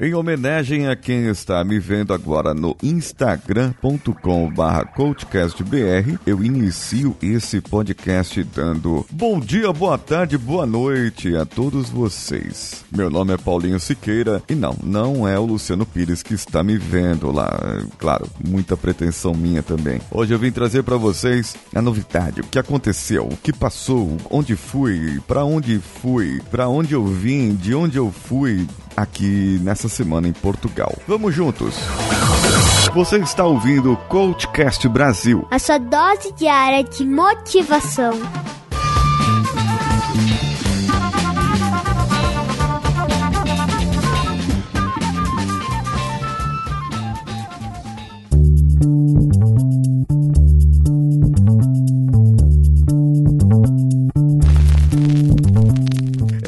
Em homenagem a quem está me vendo agora no instagram.com/barra coachcastbr, eu inicio esse podcast dando bom dia, boa tarde, boa noite a todos vocês. Meu nome é Paulinho Siqueira e não, não é o Luciano Pires que está me vendo lá. Claro, muita pretensão minha também. Hoje eu vim trazer para vocês a novidade, o que aconteceu, o que passou, onde fui, para onde fui, para onde eu vim, de onde eu fui aqui nessa semana em Portugal. Vamos juntos! Você está ouvindo o Coachcast Brasil. A sua dose diária de motivação.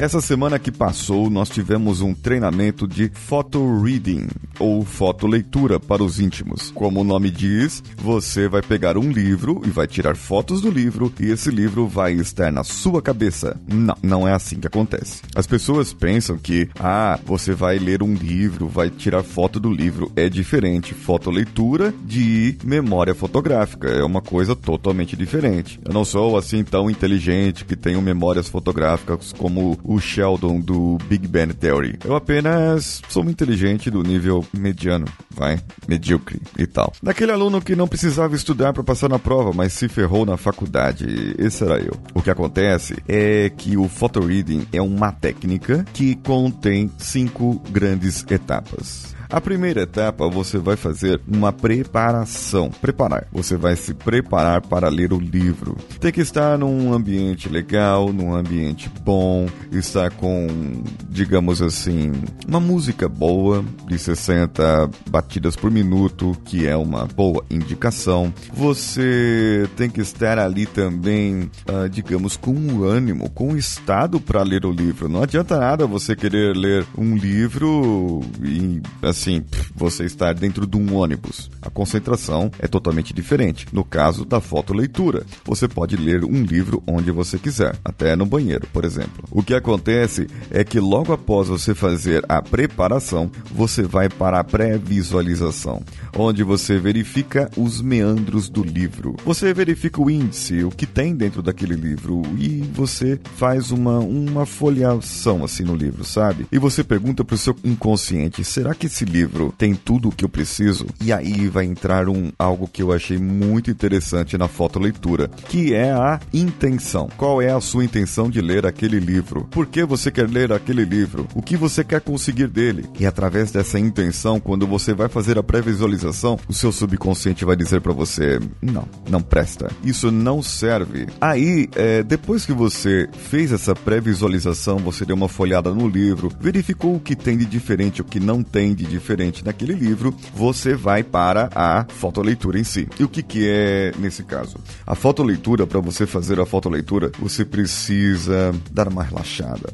Essa semana que passou, nós tivemos um treinamento de photo reading ou fotoleitura para os íntimos. Como o nome diz, você vai pegar um livro e vai tirar fotos do livro e esse livro vai estar na sua cabeça. Não, não é assim que acontece. As pessoas pensam que, ah, você vai ler um livro, vai tirar foto do livro. É diferente. Fotoleitura de memória fotográfica. É uma coisa totalmente diferente. Eu não sou assim tão inteligente que tenho memórias fotográficas como o Sheldon do Big Bang Theory. Eu apenas sou um inteligente do nível mediano, vai, medíocre e tal. Daquele aluno que não precisava estudar para passar na prova, mas se ferrou na faculdade. Esse era eu. O que acontece é que o photo reading é uma técnica que contém cinco grandes etapas. A primeira etapa você vai fazer uma preparação. Preparar. Você vai se preparar para ler o livro. Tem que estar num ambiente legal, num ambiente bom, estar com, digamos assim, uma música boa de 60 batidas por minuto, que é uma boa indicação. Você tem que estar ali também, uh, digamos, com um ânimo, com um estado para ler o livro. Não adianta nada você querer ler um livro e assim assim, você estar dentro de um ônibus. A concentração é totalmente diferente. No caso da fotoleitura, você pode ler um livro onde você quiser, até no banheiro, por exemplo. O que acontece é que logo após você fazer a preparação, você vai para a pré-visualização, onde você verifica os meandros do livro. Você verifica o índice, o que tem dentro daquele livro e você faz uma, uma folheação assim no livro, sabe? E você pergunta para o seu inconsciente: será que esse livro tem tudo o que eu preciso? E aí vai entrar um algo que eu achei muito interessante na fotoleitura, que é a intenção. Qual é a sua intenção de ler aquele livro? Por que você quer ler aquele livro? O que você quer conseguir dele? E através dessa intenção, quando você vai fazer a pré-visualização, o seu subconsciente vai dizer para você: não, não presta. Isso não serve. Aí, é, depois que você fez essa pré-visualização, você deu uma folhada no livro, verificou o que tem de diferente, o que não tem de diferente naquele livro, você vai para a fotoleitura em si. E o que, que é nesse caso? A fotoleitura, para você fazer a fotoleitura, você precisa dar uma relaxada.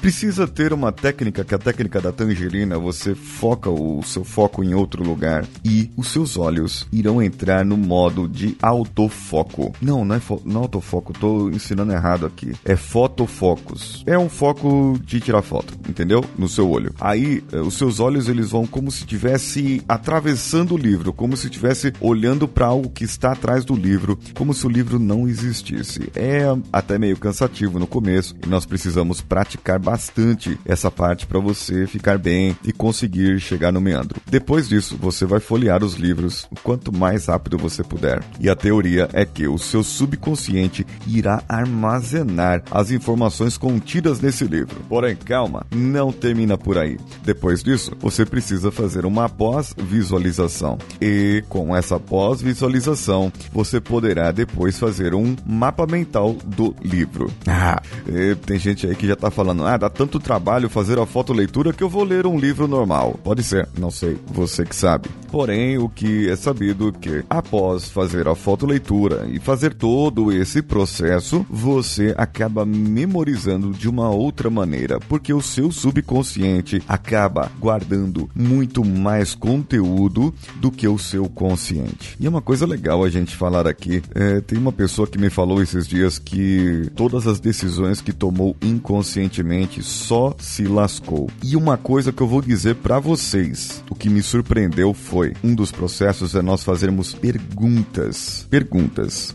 Precisa ter uma técnica, que é a técnica da tangerina, você foca o seu foco em outro lugar e os seus olhos irão entrar no modo de autofoco. Não, não é não autofoco, tô ensinando errado aqui. É fotofocus. É um foco de tirar foto, entendeu? No seu olho. Aí, eh, os seus olhos eles vão como se estivesse atravessando o livro, como se estivesse olhando para algo que está atrás do livro, como se o livro não existisse. É até meio cansativo no começo e nós precisamos praticar bastante essa parte para você ficar bem e conseguir chegar no meandro. Depois disso, você vai folhear os livros o quanto mais rápido você puder. E a teoria é que o seu subconsciente irá armazenar as informações contidas nesse livro. Porém, calma, não termina por aí. Depois disso, você precisa fazer uma pós-visualização. E com essa pós-visualização, você poderá depois fazer um mapa mental do livro. Ah, tem gente aí que já tá falando, ah, dá tanto trabalho fazer a fotoleitura que eu vou ler um livro normal. Pode ser, não sei, você que sabe. Porém, o que é sabido é que após fazer a fotoleitura e fazer todo esse processo, você acaba memorizando de uma outra maneira, porque o seu subconsciente acaba guardando muito mais conteúdo do que o seu consciente. E é uma coisa legal a gente falar aqui. É, tem uma pessoa que me falou esses dias que todas as decisões que tomou inconscientemente só se lascou. E uma coisa que eu vou dizer para vocês, o que me surpreendeu foi um dos processos é nós fazermos perguntas. Perguntas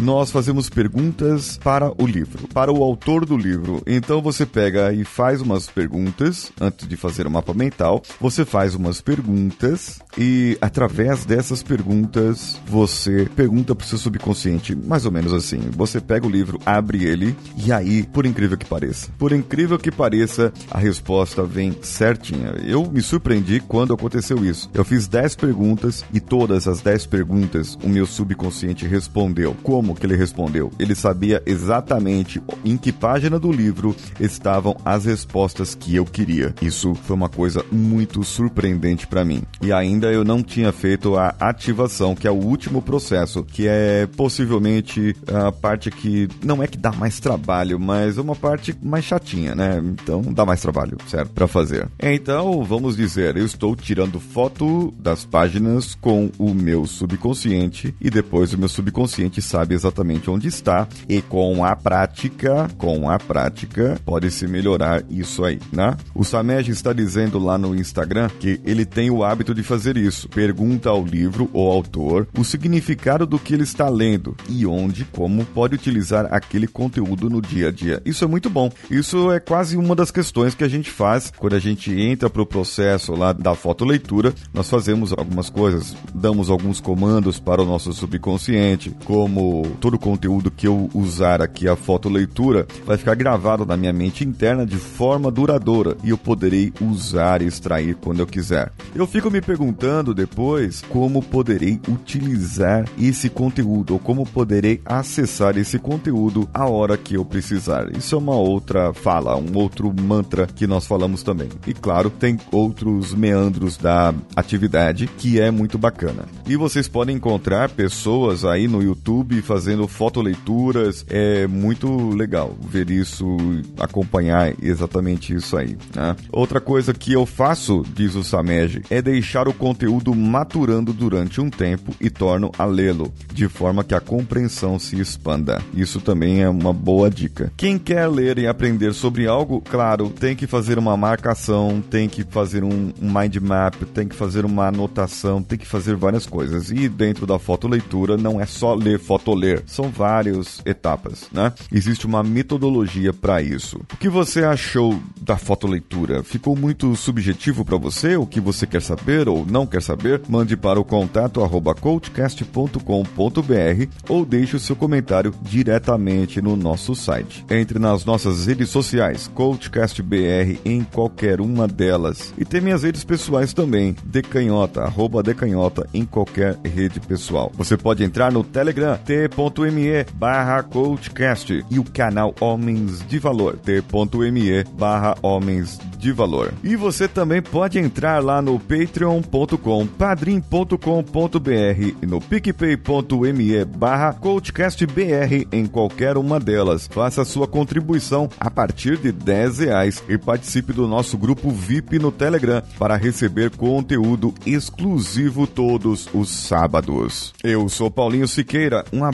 nós fazemos perguntas para o livro, para o autor do livro. Então você pega e faz umas perguntas antes de fazer o mapa mental. Você faz umas perguntas e através dessas perguntas você pergunta para o seu subconsciente, mais ou menos assim. Você pega o livro, abre ele e aí, por incrível que pareça, por incrível que pareça, a resposta vem certinha. Eu me surpreendi quando aconteceu isso. Eu fiz 10 perguntas e todas as 10 perguntas o meu subconsciente respondeu. Como como que ele respondeu. Ele sabia exatamente em que página do livro estavam as respostas que eu queria. Isso foi uma coisa muito surpreendente para mim. E ainda eu não tinha feito a ativação, que é o último processo, que é possivelmente a parte que não é que dá mais trabalho, mas é uma parte mais chatinha, né? Então dá mais trabalho, certo? Para fazer. Então, vamos dizer, eu estou tirando foto das páginas com o meu subconsciente e depois o meu subconsciente sabe exatamente onde está e com a prática, com a prática, pode se melhorar isso aí, né? O Samej está dizendo lá no Instagram que ele tem o hábito de fazer isso. Pergunta ao livro ou autor o significado do que ele está lendo e onde, como pode utilizar aquele conteúdo no dia a dia. Isso é muito bom. Isso é quase uma das questões que a gente faz quando a gente entra para o processo lá da fotoleitura. Nós fazemos algumas coisas, damos alguns comandos para o nosso subconsciente, como todo o conteúdo que eu usar aqui, a fotoleitura, vai ficar gravado na minha mente interna de forma duradoura e eu poderei usar e extrair quando eu quiser. Eu fico me perguntando depois como poderei utilizar esse conteúdo ou como poderei acessar esse conteúdo a hora que eu precisar. Isso é uma outra fala, um outro mantra que nós falamos também. E claro, tem outros meandros da atividade que é muito bacana. E vocês podem encontrar pessoas aí no YouTube fazendo fotoleituras. É muito legal ver isso, acompanhar exatamente isso aí. Né? Outra coisa que eu faço, diz o Samej, é deixar o conteúdo maturando durante um tempo e torno a lê-lo, de forma que a compreensão se expanda. Isso também é uma boa dica. Quem quer ler e aprender sobre algo, claro, tem que fazer uma marcação, tem que fazer um mind map, tem que fazer uma anotação, tem que fazer várias coisas. E dentro da fotoleitura não é só ler ler. São várias etapas, né? Existe uma metodologia para isso. O que você achou da fotoleitura? Ficou muito subjetivo para você? O que você quer saber ou não quer saber? Mande para o contato arroba coachcast.com.br ou deixe o seu comentário diretamente no nosso site. Entre nas nossas redes sociais, CoachCastBR em qualquer uma delas. E tem minhas redes pessoais também, decanhota, arroba decanhota em qualquer rede pessoal. Você pode entrar no Telegram, t.me barra coachcast e o canal Homens de Valor, t.me barra Homens de Valor. E você também pode entrar lá no patreon.com, padrim.com.br e no picpay.me barra coachcastbr em qualquer uma delas. Faça sua contribuição a partir de 10 reais e participe do nosso grupo VIP no Telegram para receber conteúdo exclusivo todos os sábados. Eu sou Paulinho Siqueira, um abraço